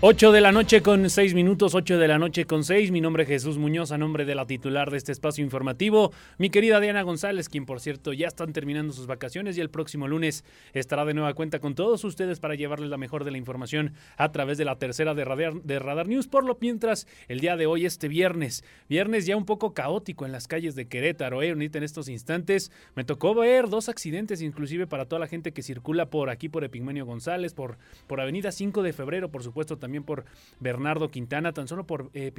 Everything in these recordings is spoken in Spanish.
8 de la noche con 6 minutos, 8 de la noche con 6. Mi nombre es Jesús Muñoz, a nombre de la titular de este espacio informativo. Mi querida Diana González, quien por cierto ya están terminando sus vacaciones y el próximo lunes estará de nueva cuenta con todos ustedes para llevarles la mejor de la información a través de la tercera de Radar, de Radar News. Por lo mientras, el día de hoy, este viernes, viernes ya un poco caótico en las calles de Querétaro, ¿eh? En estos instantes me tocó ver dos accidentes, inclusive para toda la gente que circula por aquí, por Epigmenio González, por, por Avenida 5 de Febrero, por supuesto, también también por Bernardo Quintana, tan solo por eh,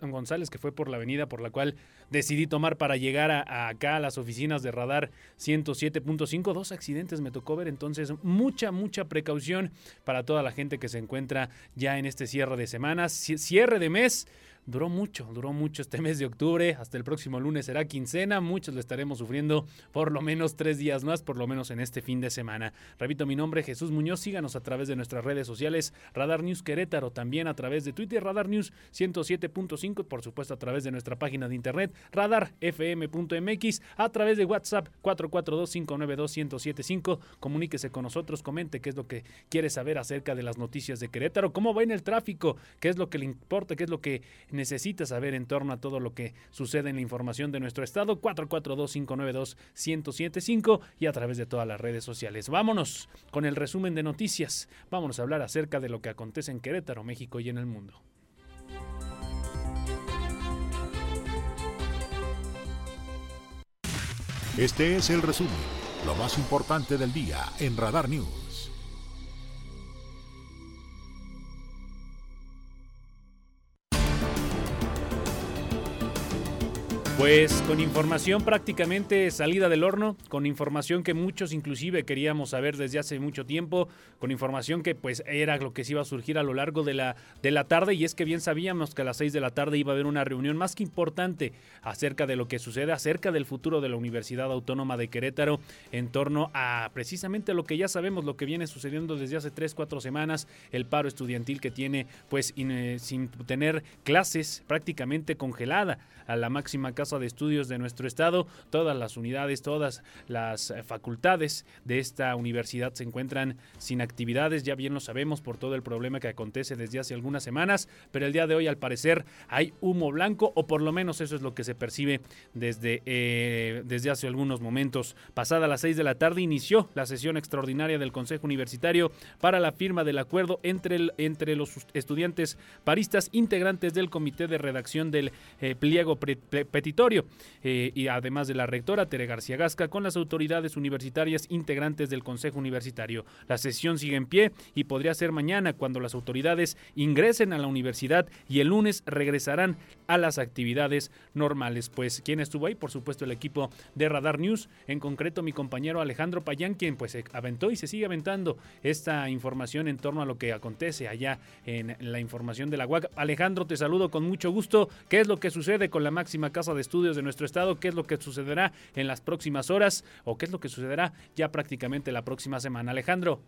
González, que fue por la avenida por la cual decidí tomar para llegar a, acá a las oficinas de radar 107.5. Dos accidentes me tocó ver, entonces mucha, mucha precaución para toda la gente que se encuentra ya en este cierre de semanas, cierre de mes duró mucho, duró mucho este mes de octubre. Hasta el próximo lunes será quincena. Muchos lo estaremos sufriendo por lo menos tres días más, por lo menos en este fin de semana. Repito mi nombre, Jesús Muñoz. Síganos a través de nuestras redes sociales, Radar News Querétaro, también a través de Twitter, Radar News 107.5, por supuesto a través de nuestra página de internet, radarfm.mx, a través de WhatsApp 442-592-1075. Comuníquese con nosotros, comente qué es lo que quiere saber acerca de las noticias de Querétaro, cómo va en el tráfico, qué es lo que le importa, qué es lo que saber en torno a todo lo que sucede en la información de nuestro estado, 442-592-1075 y a través de todas las redes sociales. Vámonos con el resumen de noticias. Vámonos a hablar acerca de lo que acontece en Querétaro, México y en el mundo. Este es el resumen, lo más importante del día en Radar News. Pues con información prácticamente salida del horno, con información que muchos inclusive queríamos saber desde hace mucho tiempo, con información que pues era lo que se iba a surgir a lo largo de la, de la tarde. Y es que bien sabíamos que a las seis de la tarde iba a haber una reunión más que importante acerca de lo que sucede, acerca del futuro de la Universidad Autónoma de Querétaro en torno a precisamente lo que ya sabemos, lo que viene sucediendo desde hace tres, cuatro semanas, el paro estudiantil que tiene pues eh, sin tener clases prácticamente congelada a la máxima casa de estudios de nuestro estado. Todas las unidades, todas las eh, facultades de esta universidad se encuentran sin actividades, ya bien lo sabemos por todo el problema que acontece desde hace algunas semanas, pero el día de hoy al parecer hay humo blanco o por lo menos eso es lo que se percibe desde, eh, desde hace algunos momentos. Pasada las seis de la tarde inició la sesión extraordinaria del Consejo Universitario para la firma del acuerdo entre, el, entre los estudiantes paristas integrantes del comité de redacción del eh, pliego petitorio eh, y además de la rectora Tere García Gasca con las autoridades universitarias integrantes del Consejo Universitario. La sesión sigue en pie y podría ser mañana cuando las autoridades ingresen a la universidad y el lunes regresarán a las actividades normales. Pues quien estuvo ahí, por supuesto el equipo de Radar News, en concreto mi compañero Alejandro Payán, quien pues aventó y se sigue aventando esta información en torno a lo que acontece allá en la información de la UAC. Alejandro, te saludo con mucho gusto. ¿Qué es lo que sucede con la máxima casa de de nuestro estado, qué es lo que sucederá en las próximas horas o qué es lo que sucederá ya prácticamente la próxima semana. Alejandro.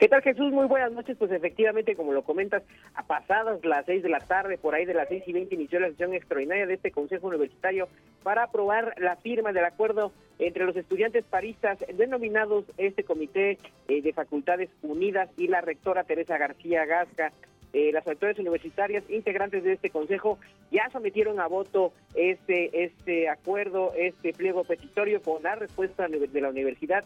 ¿Qué tal Jesús? Muy buenas noches. Pues efectivamente, como lo comentas, a pasadas las seis de la tarde, por ahí de las seis y veinte, inició la sesión extraordinaria de este Consejo Universitario para aprobar la firma del acuerdo entre los estudiantes paristas denominados este Comité eh, de Facultades Unidas y la rectora Teresa García Gasca. Eh, las autoridades universitarias integrantes de este consejo ya sometieron a voto este este acuerdo, este pliego petitorio con la respuesta de la universidad.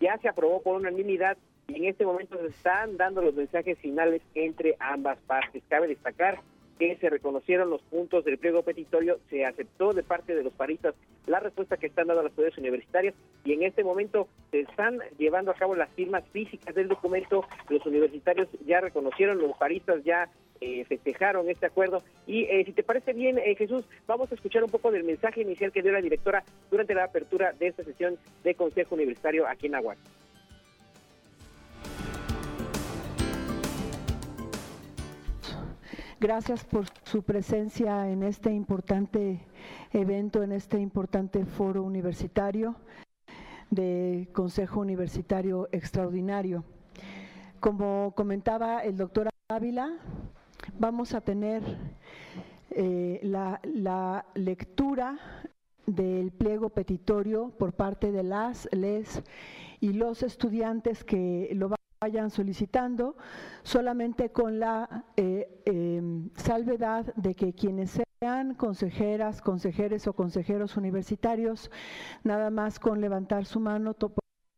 Ya se aprobó por unanimidad y en este momento se están dando los mensajes finales entre ambas partes. Cabe destacar que se reconocieron los puntos del pliego petitorio, se aceptó de parte de los paristas la respuesta que están dando las autoridades universitarias y en este momento se están llevando a cabo las firmas físicas del documento, los universitarios ya reconocieron, los paristas ya eh, festejaron este acuerdo. Y eh, si te parece bien, eh, Jesús, vamos a escuchar un poco del mensaje inicial que dio la directora durante la apertura de esta sesión de Consejo Universitario aquí en Aguas. Gracias por su presencia en este importante evento, en este importante foro universitario de Consejo Universitario Extraordinario. Como comentaba el doctor Ávila, vamos a tener eh, la, lectura del pliego petitorio por parte de las, les y los estudiantes que lo vayan solicitando, solamente con la eh, em, salvedad de que quienes sean consejeras, consejeres o consejeros universitarios, nada más con levantar su mano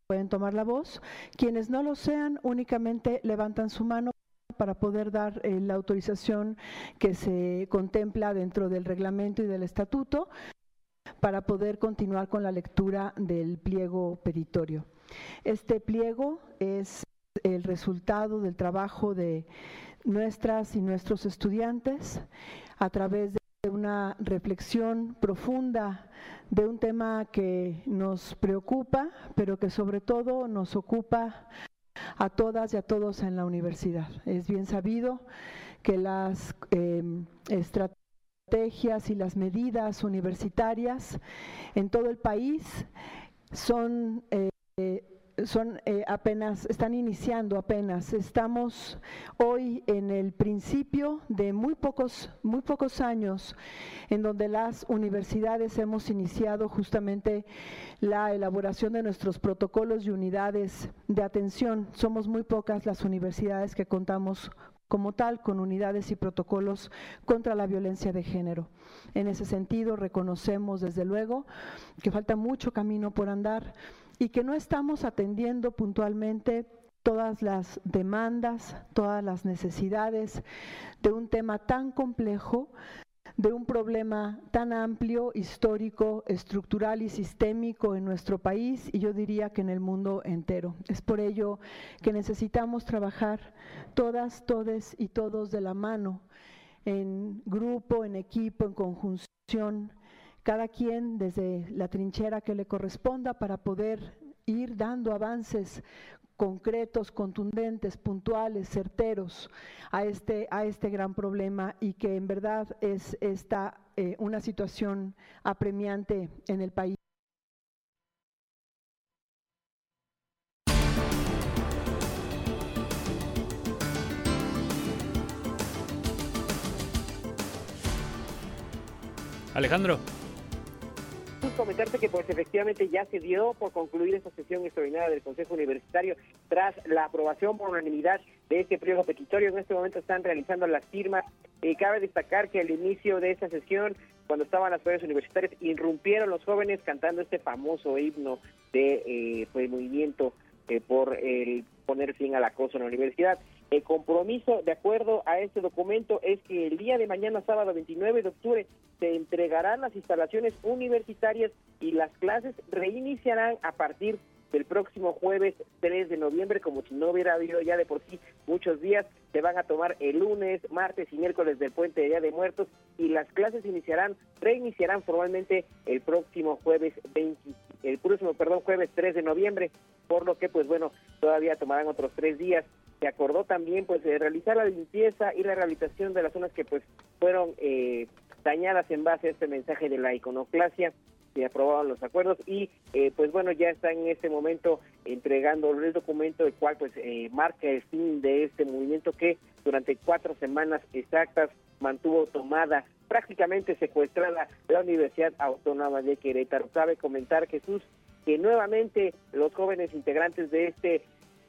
pueden tomar la voz. Quienes no lo sean, únicamente levantan su mano para poder dar eh, la autorización que se contempla dentro del reglamento y del estatuto para poder continuar con la lectura del pliego peditorio. Este pliego es el resultado del trabajo de nuestras y nuestros estudiantes a través de una reflexión profunda de un tema que nos preocupa, pero que sobre todo nos ocupa a todas y a todos en la universidad. Es bien sabido que las em, estrategias y las medidas universitarias en todo el país son eh, son eh, apenas, están iniciando apenas. Estamos hoy en el principio de muy pocos, muy pocos años en donde las universidades hemos iniciado justamente la elaboración de nuestros protocolos y unidades de atención. Somos muy pocas las universidades que contamos como tal con unidades y protocolos contra la violencia de género. En ese sentido, reconocemos desde luego que falta mucho camino por andar y que no estamos atendiendo puntualmente todas las demandas, todas las necesidades de un tema tan complejo, de un problema tan amplio, histórico, estructural y sistémico en nuestro país y yo diría que en el mundo entero. Es por ello que necesitamos trabajar todas, todes y todos de la mano, en grupo, en equipo, en conjunción, cada quien desde la trinchera que le corresponda para poder ir dando avances concretos, contundentes, puntuales, certeros a este, a este gran problema y que en verdad es esta eh, una situación apremiante en el país. Alejandro comentarte que pues efectivamente ya se dio por concluir esta sesión extraordinaria del Consejo Universitario tras la aprobación por unanimidad de este pliego petitorio. En este momento están realizando las firmas. y cabe destacar que al inicio de esta sesión, cuando estaban las pruebas universitarias, irrumpieron los jóvenes cantando este famoso himno de eh, pues, movimiento eh, por el poner fin al acoso en la universidad. El compromiso, de acuerdo a este documento, es que el día de mañana, sábado 29 de octubre, se entregarán las instalaciones universitarias y las clases reiniciarán a partir del próximo jueves 3 de noviembre, como si no hubiera habido ya de por sí muchos días, se van a tomar el lunes, martes y miércoles del puente de Día de Muertos y las clases iniciarán, reiniciarán formalmente el próximo jueves 20, el próximo, perdón, jueves 3 de noviembre, por lo que pues bueno, todavía tomarán otros tres días. Se acordó también pues de realizar la limpieza y la rehabilitación de las zonas que pues fueron eh, dañadas en base a este mensaje de la iconoclasia se aprobaron los acuerdos y eh, pues bueno ya está en este momento entregando el documento el cual pues eh, marca el fin de este movimiento que durante cuatro semanas exactas mantuvo tomada prácticamente secuestrada la Universidad Autónoma de Querétaro. Cabe comentar Jesús que nuevamente los jóvenes integrantes de este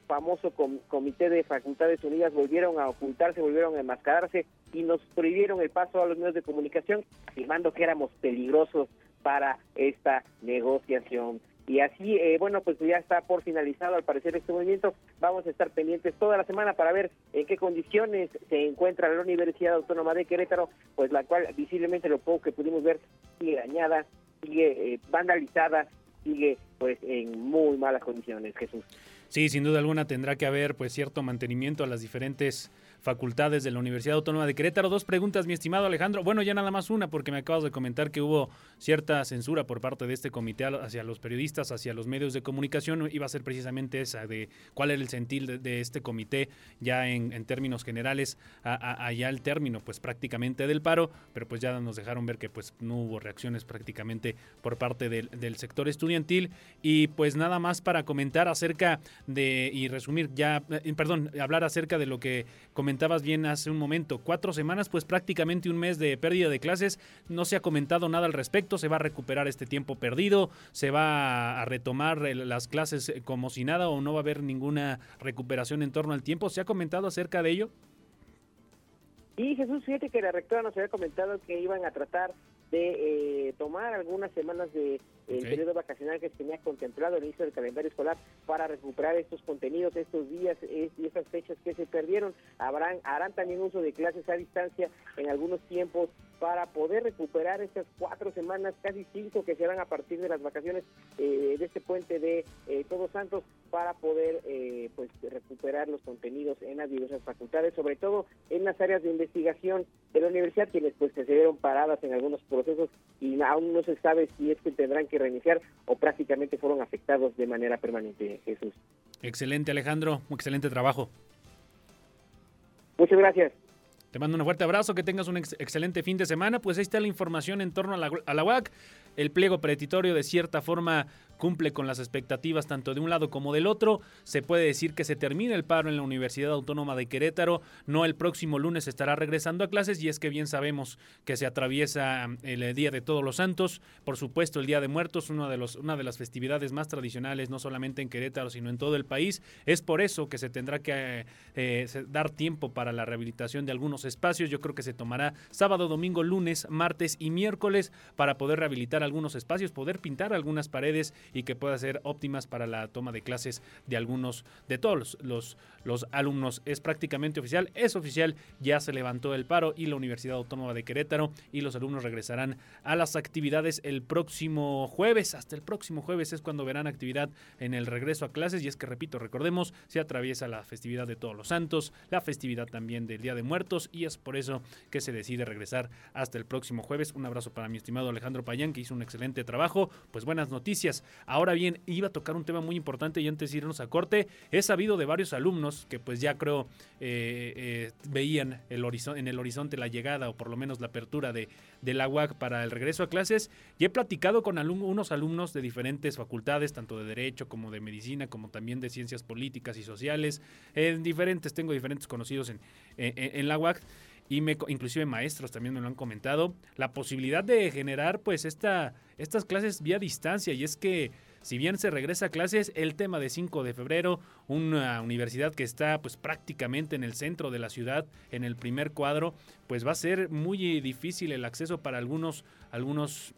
famoso Comité de Facultades Unidas volvieron a ocultarse, volvieron a enmascararse y nos prohibieron el paso a los medios de comunicación, afirmando que éramos peligrosos para esta negociación. y así, eh, bueno, pues ya está por finalizado al parecer este movimiento. Vamos a estar pendientes toda la semana para ver en qué condiciones se encuentra la Universidad Autónoma de Querétaro, pues la cual visiblemente lo poco que pudimos ver sigue dañada, sigue eh, vandalizada, sigue pues en muy malas condiciones, Jesús. Sí, sin duda alguna tendrá que haber pues cierto mantenimiento a las diferentes facultades de la Universidad Autónoma de Querétaro. Dos preguntas, mi estimado Alejandro. Bueno, ya nada más una, porque me acabas de comentar que hubo cierta censura por parte de este comité hacia los periodistas, hacia los medios de comunicación. Iba a ser precisamente esa, de cuál era el sentir de, este comité ya en, términos generales, allá el término pues prácticamente del paro, pero pues ya nos dejaron ver que pues no hubo reacciones prácticamente por parte del, del sector estudiantil. Y pues nada más para comentar acerca de, y resumir ya, eh, perdón, hablar acerca de lo que comentó comentabas bien hace un momento, cuatro semanas, pues prácticamente un mes de pérdida de clases, no se ha comentado nada al respecto, se va a recuperar este tiempo perdido, se va a retomar las clases eh, como si nada o no va a haber ninguna recuperación en torno al tiempo, ¿se ha comentado acerca de ello? Y Jesús, fíjate que la rectora nos había comentado que iban a tratar de eh, tomar algunas semanas de el periodo vacacional que se tenía contemplado el inicio del calendario escolar para recuperar estos contenidos, estos días y estas fechas que se perdieron. Habrán, harán también uso de clases a distancia en algunos tiempos para poder recuperar estas cuatro semanas, casi cinco que se van a partir de las vacaciones eh, de este puente de eh, Todos Santos, para poder pues recuperar los contenidos en las diversas facultades, sobre todo en las áreas de investigación de la universidad, quienes pues se vieron paradas en algunos procesos y aún no se sabe si es que tendrán que reiniciar o prácticamente fueron afectados de manera permanente, Jesús. Excelente, Alejandro. Excelente trabajo. Muchas gracias. Te mando un fuerte abrazo, que tengas un excelente fin de semana. Pues ahí está la información en torno a la, a la UAC. El pliego preditorio de cierta forma cumple con las expectativas tanto de un lado como del otro. Se puede decir que se termina el paro en la Universidad Autónoma de Querétaro. No el próximo lunes estará regresando a clases y es que bien sabemos que se atraviesa mm, el Día de Todos los Santos. Por supuesto, el Día de Muertos, una de, los, una de las festividades más tradicionales, no solamente en Querétaro, sino en todo el país. Es por eso que se tendrá que eh, dar tiempo para la rehabilitación de algunos espacios. Yo creo que se tomará sábado, domingo, lunes, martes y miércoles para poder rehabilitar algunos espacios, poder pintar algunas paredes y que pueda ser óptimas para la toma de clases de algunos, de todos los, los, alumnos. Es prácticamente oficial, es oficial, ya se levantó el paro y la Universidad Autónoma de Querétaro y los alumnos regresarán a las actividades el próximo jueves. Hasta el próximo jueves es cuando verán actividad en el regreso a clases y es que, repito, recordemos, se atraviesa la festividad de todos los santos, la festividad también del Día de Muertos y es por eso que se decide regresar hasta el próximo jueves. Un abrazo para mi estimado Alejandro Payán que hizo un excelente trabajo. Pues buenas noticias. Ahora bien, iba a tocar un tema muy importante y antes de irnos a corte, he sabido de varios alumnos que pues ya creo eh, eh, veían el en el horizonte la llegada o por lo menos la apertura de, la UAC para el regreso a clases. Y he platicado con unos alumnos de diferentes facultades, tanto de Derecho como de Medicina, como también de Ciencias Políticas y Sociales, en diferentes, tengo diferentes conocidos en, en la UAC y me, inclusive maestros también me lo han comentado, la posibilidad de generar pues esta, estas clases vía distancia. Y es que si bien se regresa a clases, el tema de 5 de febrero, una universidad que está pues prácticamente en el centro de la ciudad, en el primer cuadro, pues va a ser muy difícil el acceso para algunos, algunos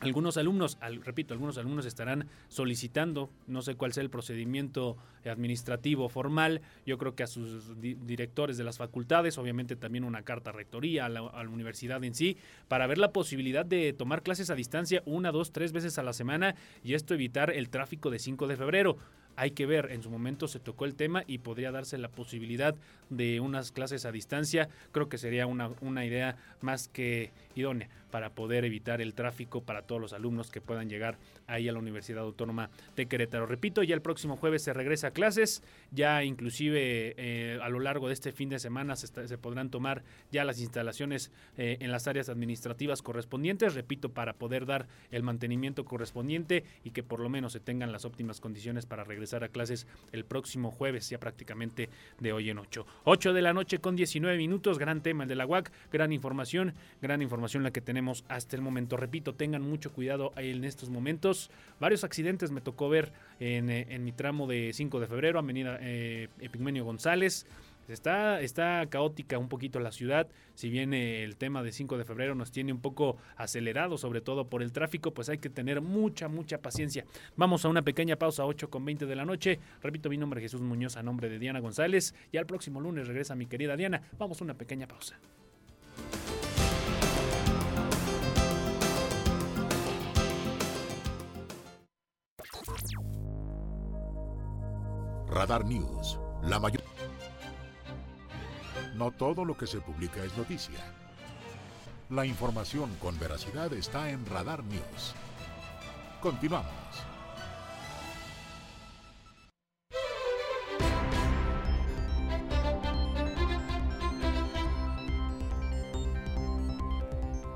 algunos alumnos, repito, algunos alumnos estarán solicitando, no sé cuál sea el procedimiento administrativo formal, yo creo que a sus directores de las facultades, obviamente también una carta a rectoría, a la, a la, universidad en sí, para ver la posibilidad de tomar clases a distancia una, dos, tres veces a la semana y esto evitar el tráfico de 5 de febrero. Hay que ver, en su momento se tocó el tema y podría darse la posibilidad de unas clases a distancia. Creo que sería una, una idea más que idónea para poder evitar el tráfico para todos los alumnos que puedan llegar ahí a la Universidad Autónoma de Querétaro. Repito, ya el próximo jueves se regresa a clases, ya inclusive eh, a lo largo de este fin de semana se, podrán tomar ya las instalaciones eh, en las áreas administrativas correspondientes, repito, para poder dar el mantenimiento correspondiente y que por lo menos se tengan las óptimas condiciones para regresar a clases el próximo jueves, ya prácticamente de hoy en 8. 8 de la noche con 19 minutos, gran tema el de la UAC, gran información, gran información la que tenemos hasta el momento. Repito, tengan mucho cuidado en estos momentos. Varios accidentes me tocó ver en, eh, mi tramo de 5 de febrero, Avenida eh, Epigmenio González Está, está caótica un poquito la ciudad, si bien el tema de 5 de febrero nos tiene un poco acelerado, sobre todo por el tráfico, pues hay que tener mucha, mucha paciencia. Vamos a una pequeña pausa, 8 con 20 de la noche. Repito, mi nombre es Jesús Muñoz, a nombre de Diana González, y al próximo lunes regresa mi querida Diana. Vamos a una pequeña pausa. Radar News, la mayor... No todo lo que se publica es noticia. La información con veracidad está en Radar News. Continuamos.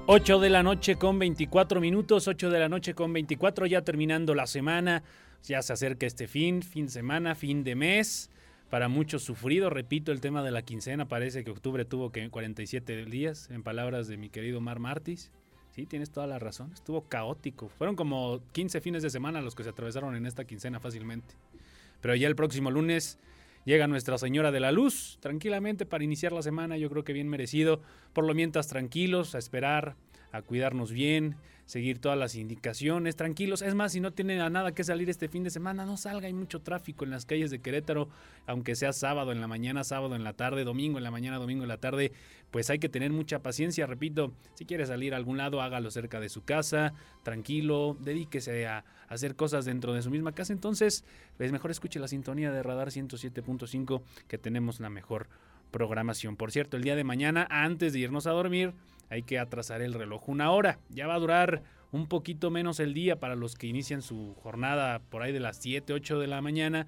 Ocho de la noche con 24 minutos, 8 de la noche con 24, ya terminando la semana, ya se acerca este fin, fin semana, fin de mes para muchos sufrido. Repito, el tema de la quincena, parece que octubre tuvo que 47 días, en palabras de mi querido Mar Martis. Sí, tienes toda la razón, estuvo caótico. Fueron como 15 fines de semana los que se atravesaron en esta quincena fácilmente. Pero ya el próximo lunes llega Nuestra Señora de la Luz, tranquilamente para iniciar la semana, yo creo que bien merecido. Por lo mientras tranquilos, a esperar, a cuidarnos bien, seguir todas las indicaciones, tranquilos. Es más, si no tienen a nada que salir este fin de semana, no salga, hay mucho tráfico en las calles de Querétaro, aunque sea sábado en la mañana, sábado en la tarde, domingo en la mañana, domingo en la tarde, pues hay que tener mucha paciencia, repito, si quiere salir a algún lado, hágalo cerca de su casa, tranquilo, dedíquese a hacer cosas dentro de su misma casa, entonces, pues mejor escuche la sintonía de Radar 107.5 que tenemos la mejor programación. Por cierto, el día de mañana, antes de irnos a dormir, hay que atrasar el reloj una hora. Ya va a durar un poquito menos el día para los que inician su jornada por ahí de las 7, 8 de la mañana.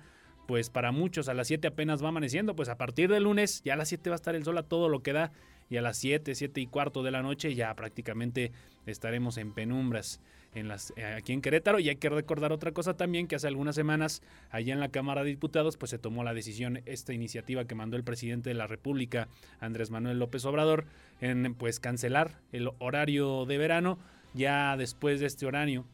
Pues para muchos a las 7 apenas va amaneciendo, pues a partir del lunes ya a las 7 va a estar el sol a todo lo que da y a las 7, 7 y cuarto de la noche ya prácticamente estaremos en penumbras en las, eh, aquí en Querétaro. Y hay que recordar otra cosa también, que hace algunas semanas allá en la Cámara de Diputados pues se tomó la decisión, esta iniciativa que mandó el presidente de la República, Andrés Manuel López Obrador, en pues cancelar el horario de verano. Ya después de este horario,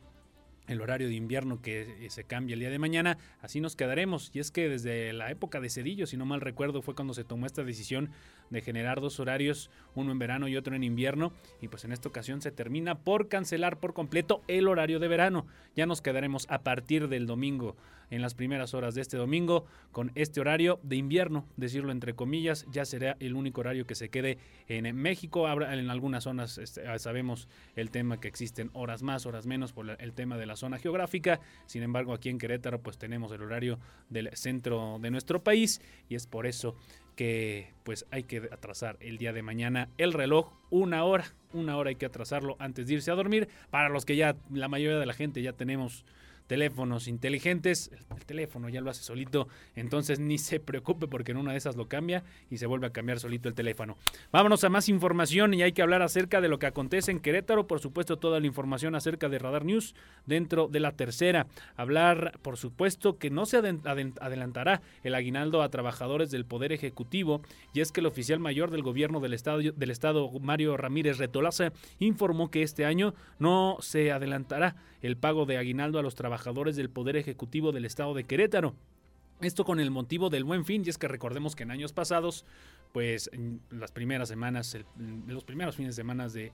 el horario de invierno que eh, se cambia el día de mañana, así nos quedaremos. Y es que desde la época de Cedillo, si no mal recuerdo, fue cuando se tomó esta decisión de generar dos horarios, uno en verano y otro en invierno, y pues en esta ocasión se termina por cancelar por completo el horario de verano. Ya nos quedaremos a partir del domingo, en las primeras horas de este domingo, con este horario de invierno, decirlo entre comillas, ya será el único horario que se quede en México. En algunas zonas este, ah, sabemos el tema que existen horas más, horas menos por el tema de la zona geográfica. Sin embargo, aquí en Querétaro pues tenemos el horario del centro de nuestro país y es por eso que pues hay que atrasar el día de mañana el reloj una hora, una hora hay que atrasarlo antes de irse a dormir. Para los que ya, la mayoría de la gente ya tenemos teléfonos inteligentes, el, teléfono ya lo hace solito, entonces ni se preocupe porque en una de esas lo cambia y se vuelve a cambiar solito el teléfono. Vámonos a más información y hay que hablar acerca de lo que acontece en Querétaro, por supuesto toda la información acerca de Radar News dentro de la tercera. Hablar, por supuesto, que no se adelantará el aguinaldo a trabajadores del Poder Ejecutivo y es que el oficial mayor del gobierno del estado, del estado Mario Ramírez Retolaza, informó que este año no se adelantará el pago de aguinaldo a los trabajadores del Poder Ejecutivo del Estado de Querétaro. Esto con el motivo del buen fin, y es que recordemos que en años pasados, pues en las primeras semanas, los primeros fines de semana de,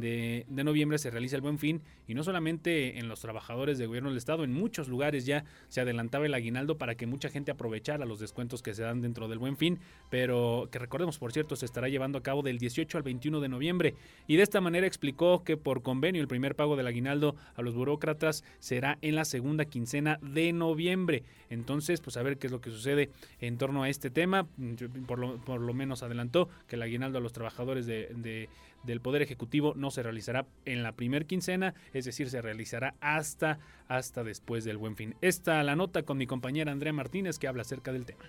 de, noviembre se realiza el buen fin y no solamente en los trabajadores de gobierno del estado, en muchos lugares ya se adelantaba el aguinaldo para que mucha gente aprovechara los descuentos que se dan dentro del buen fin, pero que recordemos por cierto se estará llevando a cabo del 18 al 21 de noviembre y de esta manera explicó que por convenio el primer pago del aguinaldo a los burócratas será en la segunda quincena de noviembre. Entonces, pues a ver qué es lo que sucede en torno a este tema. Por lo, por lo menos adelantó que el aguinaldo a los trabajadores de del Poder Ejecutivo no se realizará en la primer quincena, es decir, se realizará hasta, hasta después del buen fin. Esta la nota con mi compañera Andrea Martínez que habla acerca del tema.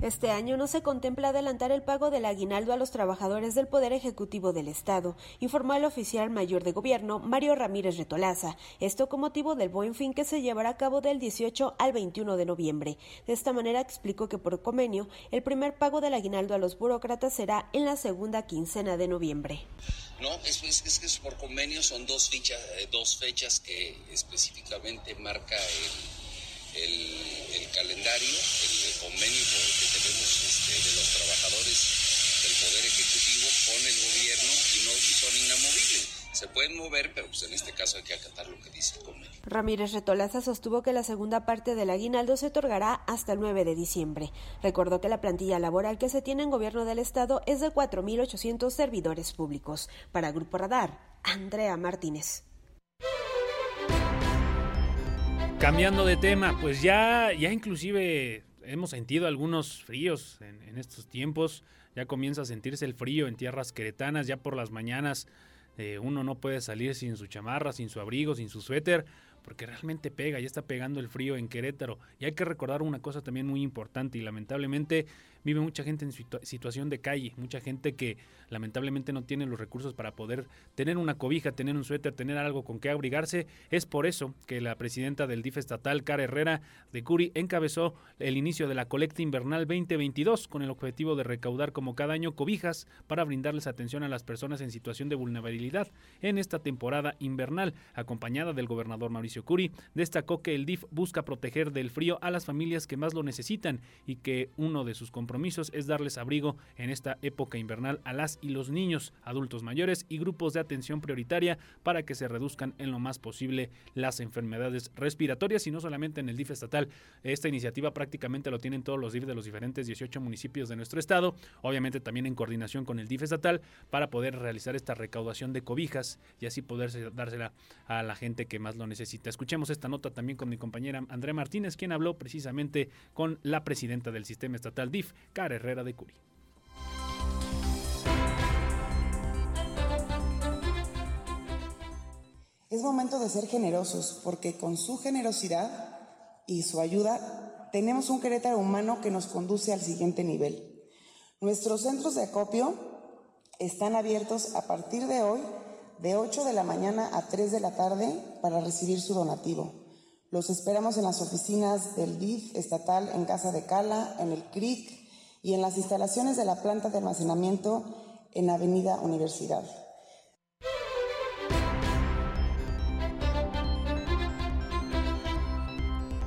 Este año no se contempla adelantar el pago del aguinaldo a los trabajadores del Poder Ejecutivo del Estado, informó el oficial mayor de gobierno Mario Ramírez Retolaza, esto con motivo del buen fin que se llevará a cabo del 18 al 21 de noviembre. De esta manera explicó que por convenio el primer pago del aguinaldo a los burócratas será en la segunda quincena de noviembre. No, es, es, es que por convenio son dos, fichas, eh, dos fechas que específicamente marca el, el, el calendario, el convenio que tenemos este, de los trabajadores del Poder Ejecutivo con el gobierno y no y son inamovibles. Se pueden mover, pero pues en este caso hay que acatar lo que dice el convenio. Ramírez Retolaza sostuvo que la segunda parte del aguinaldo se otorgará hasta el 9 de diciembre. Recordó que la plantilla laboral que se tiene en gobierno del Estado es de 4.800 servidores públicos. Para Grupo Radar, Andrea Martínez. Cambiando de tema, pues ya, ya inclusive hemos sentido algunos fríos en, estos tiempos. Ya comienza a sentirse el frío en tierras queretanas, ya por las mañanas eh, uno no puede salir sin su chamarra, sin su abrigo, sin su suéter, porque realmente pega, ya está pegando el frío en Querétaro. Y hay que recordar una cosa también muy importante y lamentablemente vive mucha gente en situ situación de calle, mucha gente que lamentablemente no tiene los recursos para poder tener una cobija, tener un suéter, tener algo con que abrigarse. Es por eso que la presidenta del DIF estatal, Cara Herrera de Curi, encabezó el inicio de la colecta invernal 2022 con el objetivo de recaudar como cada año cobijas para brindarles atención a las personas en situación de vulnerabilidad en esta temporada invernal. Acompañada del gobernador Mauricio Curi, destacó que el DIF busca proteger del frío a las familias que más lo necesitan y que uno de sus es darles abrigo en esta época invernal a las y los niños, adultos mayores y grupos de atención prioritaria para que se reduzcan en lo más posible las enfermedades respiratorias y no solamente en el DIF estatal. Esta iniciativa prácticamente lo tienen todos los DIF de los diferentes 18 municipios de nuestro estado, obviamente también en coordinación con el DIF estatal para poder realizar esta recaudación de cobijas y así poder dársela a la gente que más lo necesita. Escuchemos esta nota también con mi compañera Andrea Martínez, quien habló precisamente con la presidenta del sistema estatal DIF, Cara Herrera de Curi. Es momento de ser generosos porque con su generosidad y su ayuda tenemos un Querétaro humano que nos conduce al siguiente nivel. Nuestros centros de acopio están abiertos a partir de hoy de 8 de la mañana a 3 de la tarde para recibir su donativo. Los esperamos en las oficinas del DIF estatal en Casa de Cala, en el CRIC, y en las instalaciones de la planta de almacenamiento en Avenida Universidad.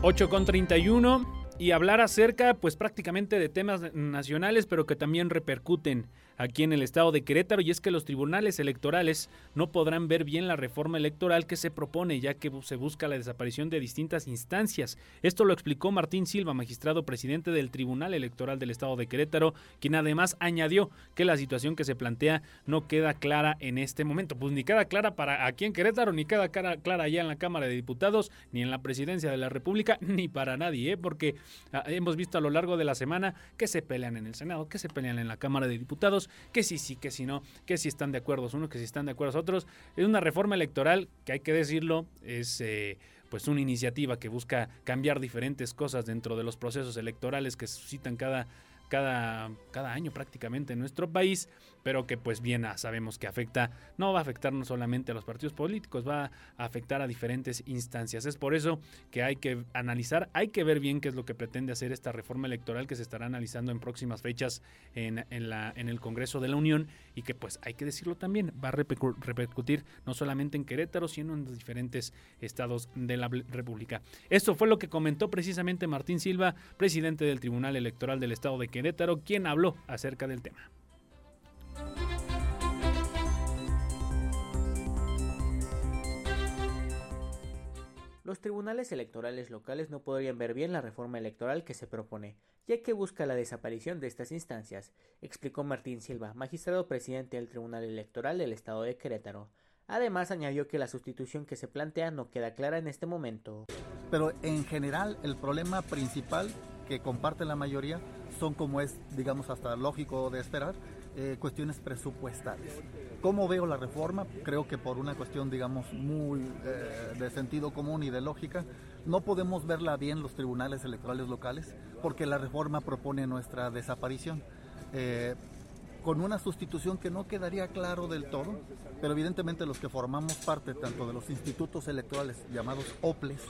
Ocho con 31 y hablar acerca pues prácticamente de temas nacionales pero que también repercuten aquí en el estado de Querétaro y es que los tribunales electorales no podrán ver bien la reforma electoral que se propone ya que se busca la desaparición de distintas instancias. Esto lo explicó Martín Silva, magistrado presidente del Tribunal Electoral del estado de Querétaro, quien además añadió que la situación que se plantea no queda clara en este momento. Pues ni queda clara para aquí en Querétaro, ni queda clara allá en la Cámara de Diputados, ni en la presidencia de la República, ni para nadie, ¿eh? porque ah, hemos visto a lo largo de la semana que se pelean en el Senado, que se pelean en la Cámara de Diputados, que sí, sí, que sí, no, que si están de acuerdo unos, que si están de acuerdo otros. Es una reforma electoral que hay que decirlo, es eh, pues una iniciativa que busca cambiar diferentes cosas dentro de los procesos electorales que suscitan cada cada, cada año prácticamente en nuestro país, pero que pues bien ah, sabemos que afecta, no va a afectar no solamente a los partidos políticos, va a afectar a diferentes instancias. Es por eso que hay que analizar, hay que ver bien qué es lo que pretende hacer esta reforma electoral que se estará analizando en próximas fechas en, en, la, en el Congreso de la Unión y que pues hay que decirlo también, va a repercutir no solamente en Querétaro, sino en los diferentes estados de la República. Esto fue lo que comentó precisamente Martín Silva, presidente del Tribunal Electoral del Estado de Querétaro Querétaro, quien habló acerca del tema. Los tribunales electorales locales no podrían ver bien la reforma electoral que se propone, ya que busca la desaparición de estas instancias, explicó Martín Silva, magistrado presidente del Tribunal Electoral del Estado de Querétaro. Además, añadió que la sustitución que se plantea no queda clara en este momento. Pero en general, el problema principal que comparte la mayoría son como es, digamos, hasta lógico de esperar, eh, cuestiones presupuestales. ¿Cómo veo la reforma? Creo que por una cuestión, digamos, muy eh, de sentido común y de lógica, no podemos verla bien los tribunales electorales locales porque la reforma propone nuestra desaparición. Eh, con una sustitución que no quedaría claro del todo, pero evidentemente los que formamos parte tanto de los institutos electorales llamados OPLES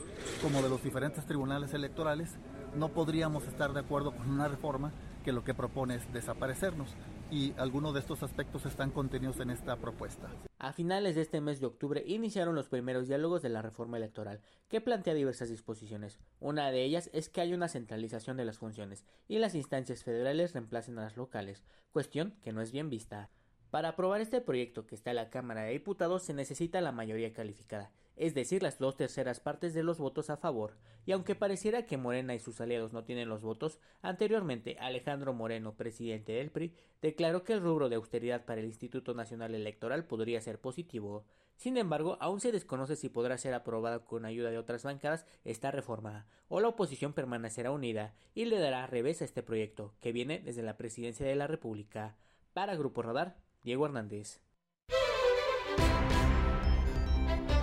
como de los diferentes tribunales electorales, no podríamos estar de acuerdo con una reforma que lo que propone es desaparecernos y algunos de estos aspectos están contenidos en esta propuesta. A finales de este mes de octubre iniciaron los primeros diálogos de la reforma electoral, que plantea diversas disposiciones. Una de ellas es que hay una centralización de las funciones y las instancias federales reemplacen a las locales, cuestión que no es bien vista. Para aprobar este proyecto que está en la Cámara de Diputados se necesita la mayoría calificada, es decir, las dos terceras partes de los votos a favor, y aunque pareciera que Morena y sus aliados no tienen los votos, anteriormente Alejandro Moreno, presidente del PRI, declaró que el rubro de austeridad para el Instituto Nacional Electoral podría ser positivo. Sin embargo, aún se desconoce si podrá ser aprobada con ayuda de otras bancadas esta reforma, o la oposición permanecerá unida y le dará revés a este proyecto, que viene desde la presidencia de la República. Para Grupo Radar, Diego Hernández.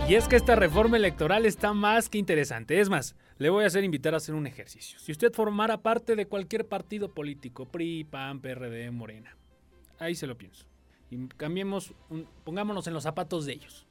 Y es que esta reforma electoral está más que interesante. Es más, le voy a hacer invitar a hacer un ejercicio. Si usted formara parte de cualquier partido político, PRI, PAN, PRD, Morena, ahí se lo pienso. Y cambiemos, pongámonos en los zapatos de ellos.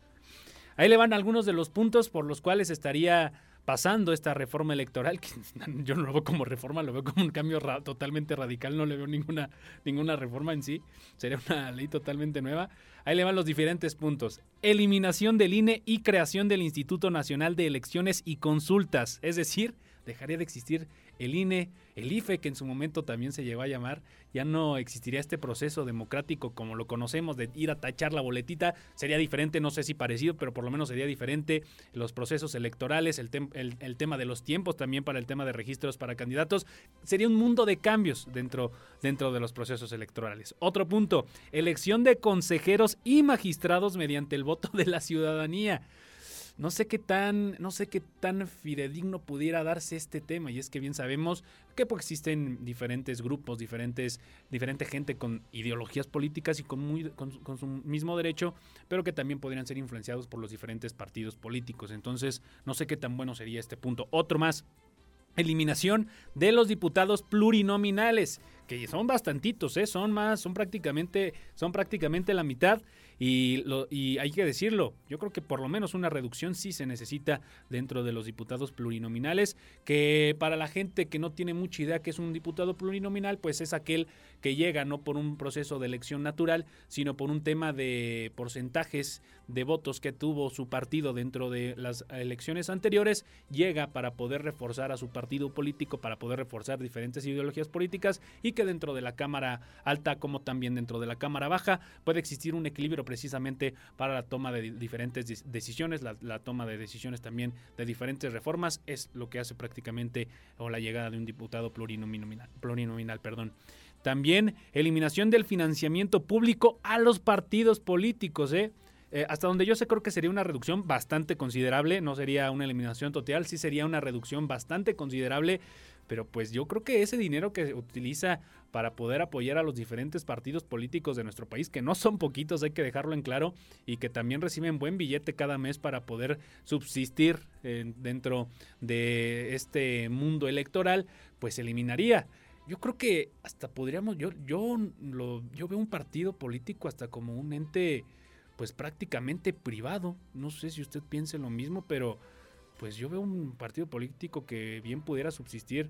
Ahí le van algunos de los puntos por los cuales estaría pasando esta reforma electoral, que yo no lo veo como reforma, lo veo como un cambio totalmente radical, no le veo ninguna, ninguna reforma en sí, sería una ley totalmente nueva. Ahí le van los diferentes puntos. Eliminación del INE y creación del Instituto Nacional de Elecciones y Consultas, es decir, dejaría de existir el INE, el IFE, que en su momento también se llegó a llamar, ya no existiría este proceso democrático como lo conocemos de ir a tachar la boletita, sería diferente, no sé si parecido, pero por lo menos sería diferente los procesos electorales, el, el, tema de los tiempos también para el tema de registros para candidatos, sería un mundo de cambios dentro, dentro de los procesos electorales. Otro punto, elección de consejeros y magistrados mediante el voto de la ciudadanía no sé qué tan, no sé qué tan fidedigno pudiera darse este tema. Y es que bien sabemos que pues, existen diferentes grupos, diferentes, diferente gente con ideologías políticas y con, muy, con, su mismo derecho, pero que también podrían ser influenciados por los diferentes partidos políticos. Entonces, no sé qué tan bueno sería este punto. Otro más. Eliminación de los diputados plurinominales, que son bastantitos, ¿eh? son más, son prácticamente, son prácticamente la mitad. Y, lo, y hay que decirlo, yo creo que por lo menos una reducción sí se necesita dentro de los diputados plurinominales, que para la gente que no tiene mucha idea que es un diputado plurinominal, pues es aquel que llega no por un proceso de elección natural, sino por un tema de porcentajes de votos que tuvo su partido dentro de las elecciones anteriores, llega para poder reforzar a su partido político, para poder reforzar diferentes ideologías políticas y que dentro de la Cámara Alta como también dentro de la Cámara Baja puede existir un equilibrio precisamente para la toma de diferentes decisiones, la, toma de decisiones también de diferentes reformas, es lo que hace prácticamente o la llegada de un diputado plurinominal, plurinominal perdón. También eliminación del financiamiento público a los partidos políticos, ¿eh? Eh, hasta donde yo sé, creo que sería una reducción bastante considerable, no sería una eliminación total, sí sería una reducción bastante considerable, pero pues yo creo que ese dinero que se utiliza para poder apoyar a los diferentes partidos políticos de nuestro país, que no son poquitos, hay que dejarlo en claro, y que también reciben buen billete cada mes para poder subsistir eh, dentro de este mundo electoral, pues eliminaría. Yo creo que hasta podríamos, yo, yo, yo veo un partido político hasta como un ente, pues prácticamente privado. No sé si usted piense lo mismo, pero pues yo veo un partido político que bien pudiera subsistir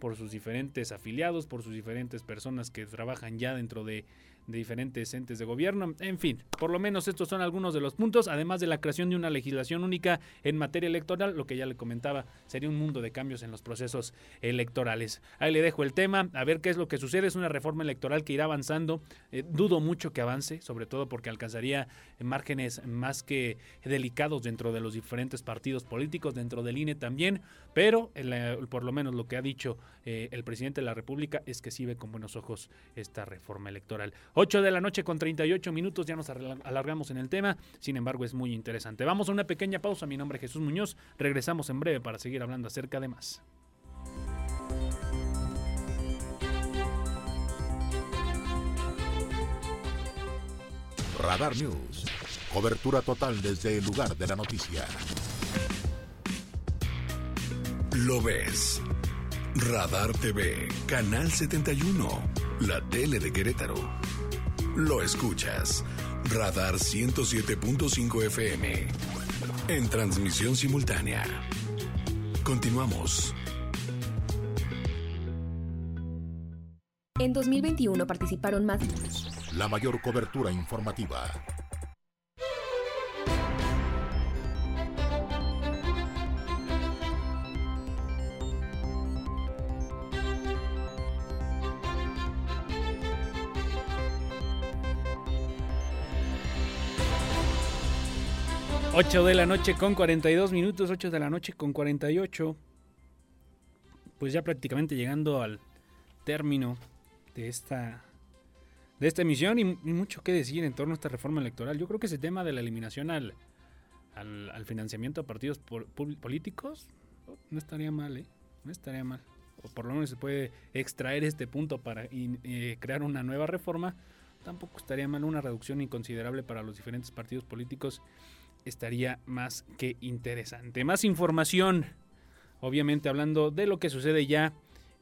por sus diferentes afiliados, por sus diferentes personas que trabajan ya dentro de de diferentes entes de gobierno. En fin, por lo menos estos son algunos de los puntos, además de la creación de una legislación única en materia electoral, lo que ya le comentaba, sería un mundo de cambios en los procesos electorales. Ahí le dejo el tema, a ver qué es lo que sucede. Es una reforma electoral que irá avanzando. Eh, dudo mucho que avance, sobre todo porque alcanzaría márgenes más que delicados dentro de los diferentes partidos políticos, dentro del INE también, pero por lo menos lo que ha dicho eh, el presidente de la República es que sí ve con buenos ojos esta reforma electoral. 8 de la noche con 38 minutos, ya nos alargamos en el tema, sin embargo es muy interesante. Vamos a una pequeña pausa, mi nombre es Jesús Muñoz, regresamos en breve para seguir hablando acerca de más. Radar News. Cobertura total desde el lugar de la noticia. Lo ves. Radar TV, Canal 71, la tele de Querétaro. Lo escuchas. Radar 107.5 FM. En transmisión simultánea. Continuamos. En 2021 participaron más. La mayor cobertura informativa. Ocho de la noche con 42 minutos, 8 de la noche con 48. Pues ya prácticamente llegando al término de esta, de esta emisión y, mucho que decir en torno a esta reforma electoral. Yo creo que ese tema de la eliminación al, al, financiamiento a partidos políticos no estaría mal, ¿eh? No estaría mal. O por lo menos se puede extraer este punto para eh, crear una nueva reforma. Tampoco estaría mal una reducción inconsiderable para los diferentes partidos políticos. Estaría más que interesante. Más información, obviamente hablando de lo que sucede ya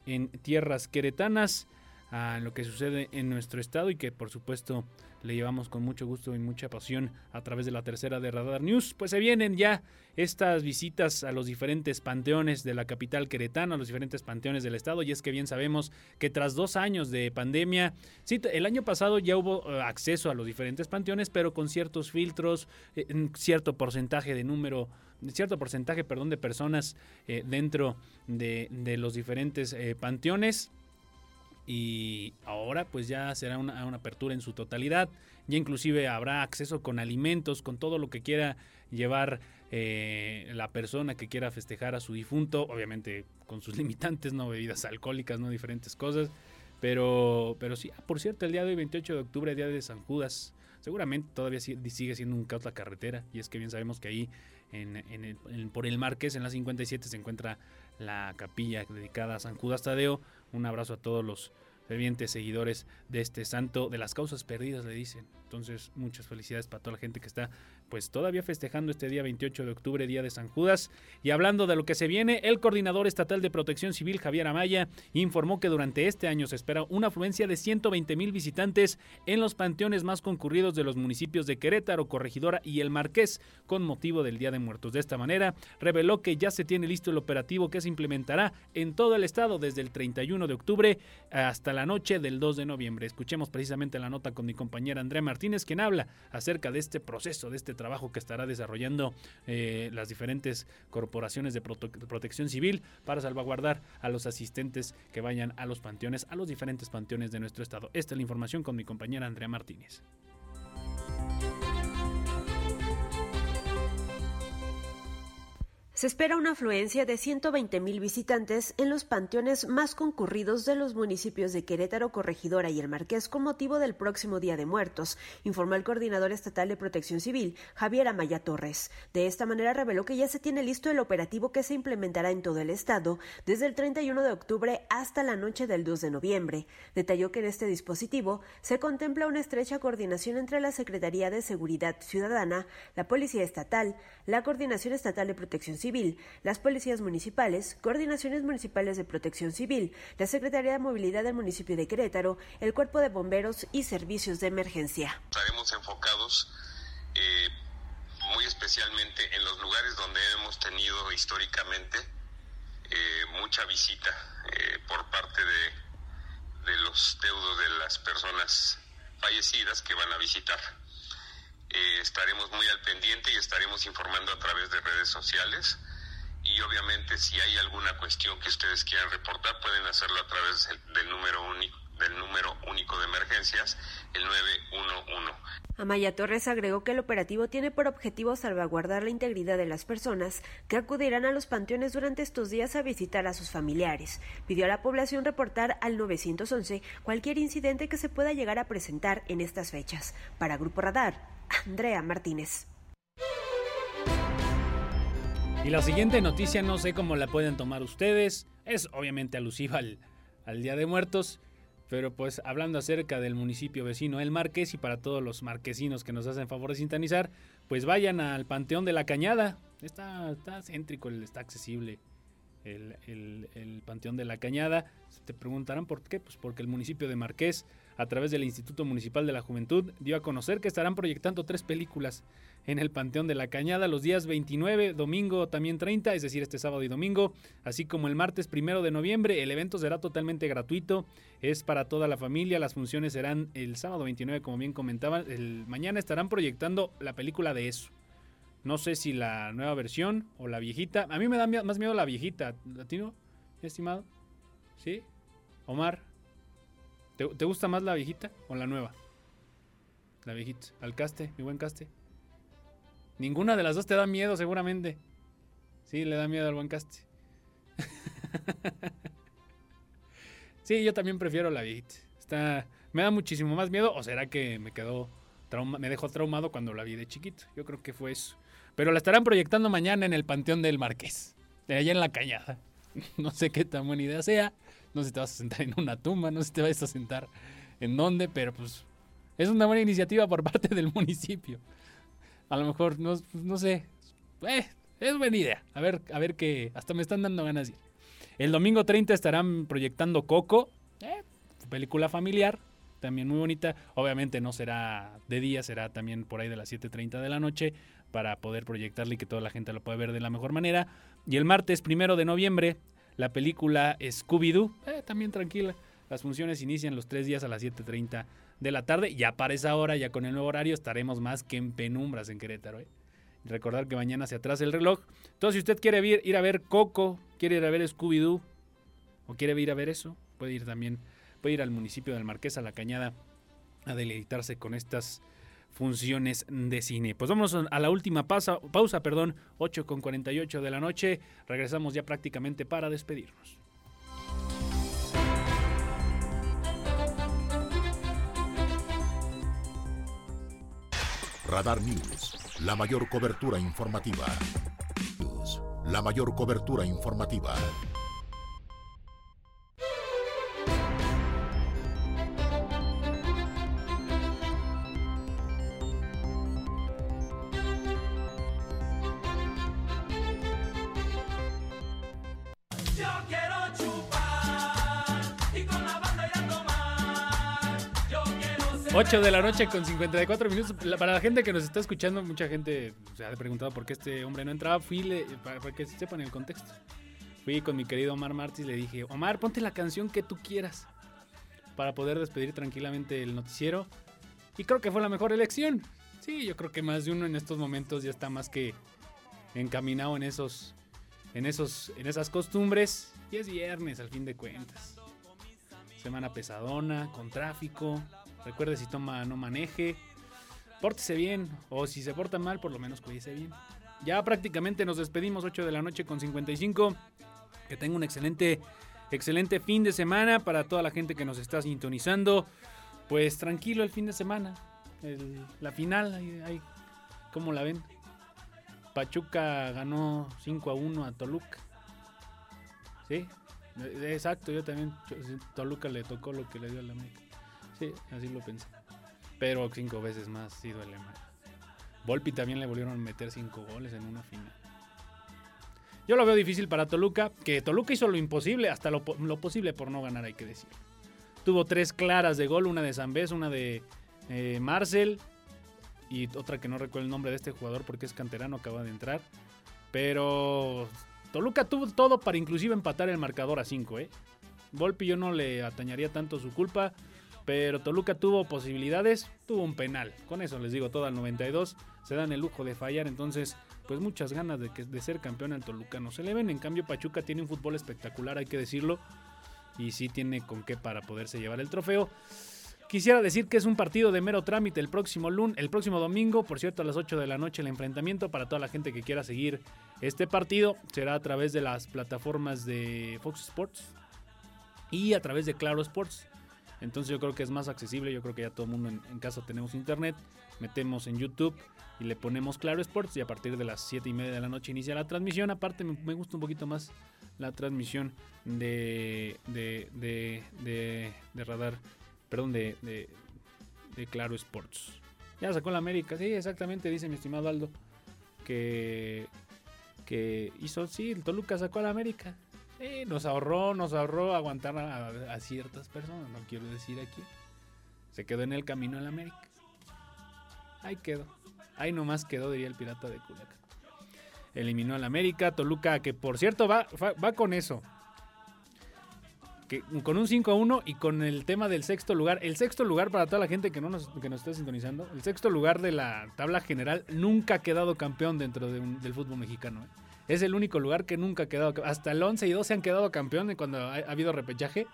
en tierras queretanas a lo que sucede en nuestro estado y que por supuesto le llevamos con mucho gusto y mucha pasión a través de la tercera de Radar News. Pues se vienen ya estas visitas a los diferentes panteones de la capital queretana, a los diferentes panteones del estado y es que bien sabemos que tras dos años de pandemia, sí, el año pasado ya hubo eh, acceso a los diferentes panteones, pero con ciertos filtros, eh, cierto porcentaje de número cierto porcentaje, perdón, de personas eh, dentro de, los diferentes panteones. Y ahora pues ya será una, apertura en su totalidad. Ya inclusive habrá acceso con alimentos, con todo lo que quiera llevar eh, la persona que quiera festejar a su difunto. Obviamente con sus limitantes, no bebidas alcohólicas, no diferentes cosas. Pero, pero sí, ah, por cierto, el día de hoy, 28 de octubre, día de San Judas, seguramente todavía sigue siendo un caos la carretera. Y es que bien sabemos que ahí en, por el Marqués, en la 57, se encuentra la capilla dedicada a San Judas Tadeo. Un abrazo a todos los fervientes seguidores de este santo, de las causas perdidas, le dicen. Entonces, muchas felicidades para toda la gente que está pues todavía festejando este día 28 de octubre, día de San Judas. Y hablando de lo que se viene, el coordinador estatal de protección civil, Javier Amaya, informó que durante este año se espera una afluencia de 120 mil visitantes en los panteones más concurridos de los municipios de Querétaro, Corregidora y El Marqués, con motivo del Día de Muertos. De esta manera, reveló que ya se tiene listo el operativo que se implementará en todo el estado desde el 31 de octubre hasta la noche del 2 de noviembre. Escuchemos precisamente la nota con mi compañera Andrea Martínez, quien habla acerca de este proceso, de este trabajo que estará desarrollando eh, las diferentes corporaciones de, protección civil para salvaguardar a los asistentes que vayan a los panteones, a los diferentes panteones de nuestro estado. Esta es la información con mi compañera Andrea Martínez. Se espera una afluencia de 120 mil visitantes en los panteones más concurridos de los municipios de Querétaro, Corregidora y El Marqués con motivo del próximo Día de Muertos, informó el coordinador estatal de Protección Civil, Javier Amaya Torres. De esta manera reveló que ya se tiene listo el operativo que se implementará en todo el estado desde el 31 de octubre hasta la noche del 2 de noviembre. Detalló que en este dispositivo se contempla una estrecha coordinación entre la Secretaría de Seguridad Ciudadana, la Policía Estatal, la Coordinación Estatal de Protección Civil, Civil, las policías municipales, coordinaciones municipales de protección civil, la Secretaría de Movilidad del municipio de Querétaro, el Cuerpo de Bomberos y servicios de emergencia. Estaremos enfocados eh, muy especialmente en los lugares donde hemos tenido históricamente eh, mucha visita eh, por parte de, de los deudos de las personas fallecidas que van a visitar. Eh, estaremos muy al pendiente y estaremos informando a través de redes sociales. Y obviamente si hay alguna cuestión que ustedes quieran reportar, pueden hacerlo a través del, número único del número único de emergencias, el 911. Amaya Torres agregó que el operativo tiene por objetivo salvaguardar la integridad de las personas que acudirán a los panteones durante estos días a visitar a sus familiares. Pidió a la población reportar al 911 cualquier incidente que se pueda llegar a presentar en estas fechas. Para Grupo Radar, Andrea Martínez. Y la siguiente noticia no sé cómo la pueden tomar ustedes. Es obviamente alusiva al, Día de Muertos. Pero pues hablando acerca del municipio vecino El Marqués y para todos los marquesinos que nos hacen favor de sintonizar, pues vayan al Panteón de la Cañada. Está, está céntrico, está accesible el, Panteón de la Cañada. Te preguntarán por qué, pues porque el municipio de Marqués, a través del Instituto Municipal de la Juventud, dio a conocer que estarán proyectando tres películas en el Panteón de la Cañada los días 29, domingo también 30, es decir, este sábado y domingo, así como el martes primero de noviembre. El evento será totalmente gratuito, es para toda la familia. Las funciones serán el sábado 29, como bien comentaban. El mañana estarán proyectando la película de eso. No sé si la nueva versión o la viejita. A mí me da más miedo la viejita. ¿Latino? estimado? ¿Sí? Omar, ¿te, ¿te gusta más la viejita o la nueva? La viejita. Al caste, mi buen caste. Ninguna de las dos te da miedo, seguramente. Sí, le da miedo al buen caste. sí, yo también prefiero la viejita. Está, me da muchísimo más miedo. ¿O será que me quedó trauma, me dejó traumado cuando la vi de chiquito? Yo creo que fue eso. Pero la estarán proyectando mañana en el Panteón del Marqués. De allá en la cañada. No sé qué tan buena idea sea. No sé si te vas a sentar en una tumba, no sé si te vas a sentar en dónde, pero pues es una buena iniciativa por parte del municipio. A lo mejor, no, no sé. Eh, es buena idea. A ver, a ver qué. Hasta me están dando ganas. El domingo 30 estarán proyectando Coco. Eh, película familiar. También muy bonita. Obviamente no será de día, será también por ahí de las 7.30 de la noche. Para poder proyectarle y que toda la gente lo pueda ver de la mejor manera. Y el martes primero de noviembre, la película Scooby-Doo. Eh, también tranquila. Las funciones inician los tres días a las 7.30 de la tarde. Ya para esa hora, ya con el nuevo horario, estaremos más que en penumbras en Querétaro. ¿eh? Recordar que mañana se atrasa el reloj. Entonces, si usted quiere ir, ir a ver Coco, quiere ir a ver Scooby-Doo, o quiere ir a ver eso, puede ir también, puede ir al municipio del Marqués, a la Cañada, a deleitarse con estas funciones de cine. Pues vamos a la última pausa, pausa perdón, 8 con 48 de la noche. Regresamos ya prácticamente para despedirnos. Radar News, la mayor cobertura informativa. La mayor cobertura informativa. 8 de la noche con 54 minutos. Para la gente que nos está escuchando, mucha gente se ha preguntado por qué este hombre no entraba. Fui, para, que sepan el contexto. Fui con mi querido Omar Martí y le dije, Omar, ponte la canción que tú quieras para poder despedir tranquilamente el noticiero. Y creo que fue la mejor elección. Sí, yo creo que más de uno en estos momentos ya está más que encaminado en esos, en esos, en esas costumbres. Y es viernes, al fin de cuentas. Semana pesadona, con tráfico, Recuerde si toma, no maneje. Pórtese bien. O si se porta mal, por lo menos cuídese bien. Ya prácticamente nos despedimos 8 de la noche con 55. Que tenga un excelente, excelente fin de semana para toda la gente que nos está sintonizando. Pues tranquilo el fin de semana. la final, ahí, ¿cómo la ven? Pachuca ganó 5 a 1 a Toluca. ¿Sí? Exacto, yo también. Toluca le tocó lo que le dio a la América. Sí, así lo pensé. Pero cinco veces más sí duele más. Volpi también le volvieron a meter cinco goles en una final. Yo lo veo difícil para Toluca, que Toluca hizo lo imposible, hasta lo, posible por no ganar, hay que decir. Tuvo tres claras de gol, una de Zambés, una de eh, Marcel y otra que no recuerdo el nombre de este jugador porque es canterano, acaba de entrar. Pero Toluca tuvo todo para inclusive empatar el marcador a 5, ¿eh? Volpi yo no le atañaría tanto su culpa. Pero Toluca tuvo posibilidades, tuvo un penal. Con eso les digo todo al 92. Se dan el lujo de fallar, entonces pues muchas ganas de, ser campeón al Toluca no se le ven. En cambio Pachuca tiene un fútbol espectacular, hay que decirlo. Y sí tiene con qué para poderse llevar el trofeo. Quisiera decir que es un partido de mero trámite el próximo lunes, el próximo domingo, por cierto, a las 8 de la noche el enfrentamiento para toda la gente que quiera seguir este partido será a través de las plataformas de Fox Sports y a través de Claro Sports. Entonces yo creo que es más accesible, yo creo que ya todo el mundo en, casa tenemos internet, metemos en YouTube y le ponemos Claro Sports y a partir de las 7 y media de la noche inicia la transmisión. Aparte me, gusta un poquito más la transmisión de, de, de, Radar, perdón, de, de, de Claro Sports. Ya sacó la América, sí, exactamente, dice mi estimado Aldo, que, que hizo, sí, el Toluca sacó a la América. Nos ahorró, nos ahorró aguantar a, ciertas personas, no quiero decir aquí. Se quedó en el camino la América. Ahí quedó. Ahí nomás quedó, diría el pirata de Culiacán. Eliminó al América, Toluca, que por cierto va, va, con eso. Que, con un 5 a 1 y con el tema del sexto lugar. El sexto lugar, para toda la gente que, no nos, que está sintonizando, el sexto lugar de la tabla general nunca ha quedado campeón dentro del fútbol mexicano. ¿eh? Es el único lugar que nunca ha quedado. Hasta el 11 y 12 han quedado campeón cuando ha, ha habido repechaje.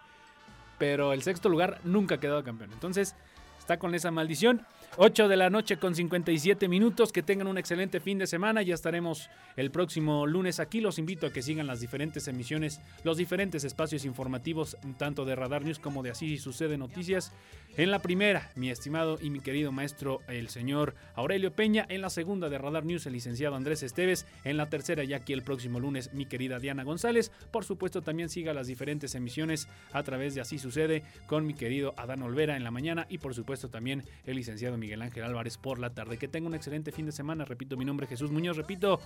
Pero el sexto lugar nunca ha quedado campeón. Entonces, está con esa maldición. 8 de la noche con 57 minutos. Que tengan un excelente fin de semana. Ya estaremos el próximo lunes aquí. Los invito a que sigan las diferentes emisiones, los diferentes espacios informativos, tanto de Radar News como de Así Sucede Noticias. En la primera, mi estimado y mi querido maestro, el señor Aurelio Peña. En la segunda de Radar News, el licenciado Andrés Esteves. En la tercera, ya aquí el próximo lunes, mi querida Diana González. Por supuesto, también siga las diferentes emisiones a través de Así Sucede con mi querido Adán Olvera en la mañana y por supuesto también el licenciado Miguel Ángel Álvarez por la tarde. Que tenga un excelente fin de semana. Repito, mi nombre es Jesús Muñoz. Repito,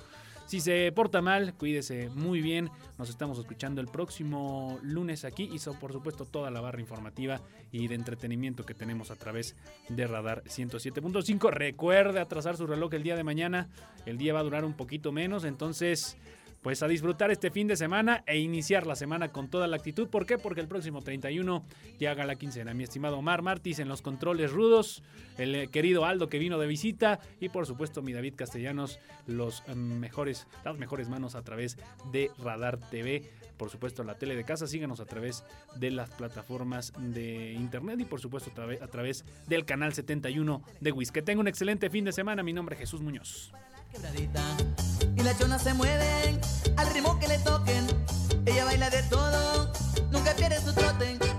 si se porta mal, cuídese muy bien. Nos estamos escuchando el próximo lunes aquí y por supuesto toda la barra informativa y de entretenimiento que tenemos a través de Radar 107.5. Recuerde atrasar su reloj el día de mañana. El día va a durar un poquito menos, entonces pues a disfrutar este fin de semana e iniciar la semana con toda la actitud. ¿Por qué? Porque el próximo 31 ya haga la quincena. Mi estimado Omar Martis en los controles rudos, el querido Aldo que vino de visita y por supuesto mi David Castellanos, los mejores, las mejores manos a través de Radar TV. Por supuesto la tele de casa, síganos a través de las plataformas de internet y por supuesto a través del canal 71 de WIS. Que tenga un excelente fin de semana. Mi nombre es Jesús Muñoz y las chonas se mueven al ritmo que le toquen. Ella baila de todo, nunca pierde su trote.